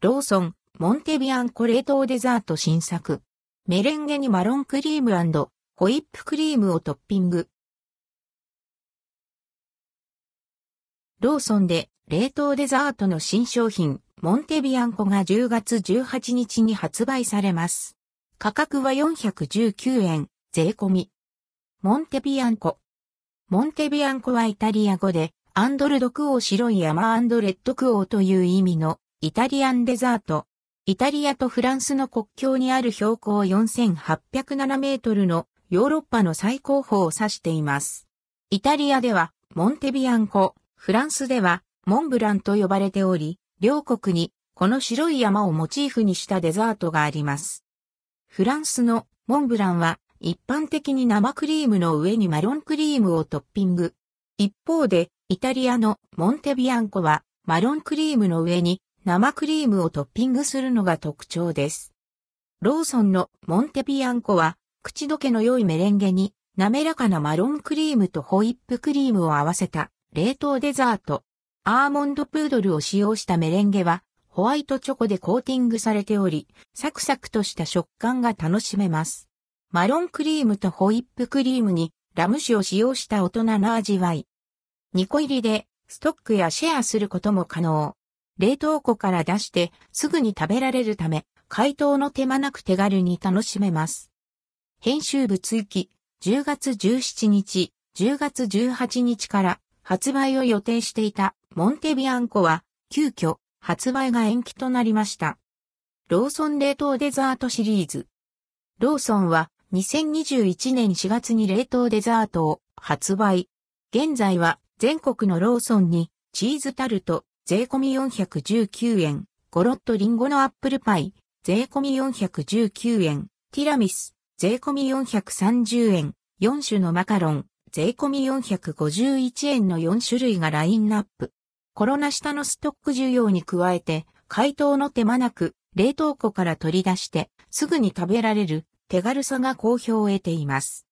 ローソン、モンテビアンコ冷凍デザート新作。メレンゲにマロンクリームホイップクリームをトッピング。ローソンで冷凍デザートの新商品、モンテビアンコが10月18日に発売されます。価格は419円、税込み。モンテビアンコ。モンテビアンコはイタリア語で、アンドルドクオー白い山アンドレッドクオーという意味のイタリアンデザート。イタリアとフランスの国境にある標高4807メートルのヨーロッパの最高峰を指しています。イタリアではモンテビアンコ、フランスではモンブランと呼ばれており、両国にこの白い山をモチーフにしたデザートがあります。フランスのモンブランは一般的に生クリームの上にマロンクリームをトッピング。一方でイタリアのモンテビアンコはマロンクリームの上に生クリームをトッピングするのが特徴です。ローソンのモンテビアンコは口どけの良いメレンゲに滑らかなマロンクリームとホイップクリームを合わせた冷凍デザート。アーモンドプードルを使用したメレンゲはホワイトチョコでコーティングされており、サクサクとした食感が楽しめます。マロンクリームとホイップクリームにラム酒を使用した大人の味わい。2個入りでストックやシェアすることも可能。冷凍庫から出してすぐに食べられるため、解凍の手間なく手軽に楽しめます。編集部追記、10月17日、10月18日から発売を予定していたモンテビアンコは急遽発売が延期となりました。ローソン冷凍デザートシリーズ。ローソンは2021年4月に冷凍デザートを発売。現在は全国のローソンにチーズタルト、税込み419円、ゴロッとリンゴのアップルパイ、税込み419円、ティラミス、税込み430円、4種のマカロン、税込み451円の4種類がラインナップ。コロナ下のストック需要に加えて、解凍の手間なく、冷凍庫から取り出して、すぐに食べられる手軽さが好評を得ています。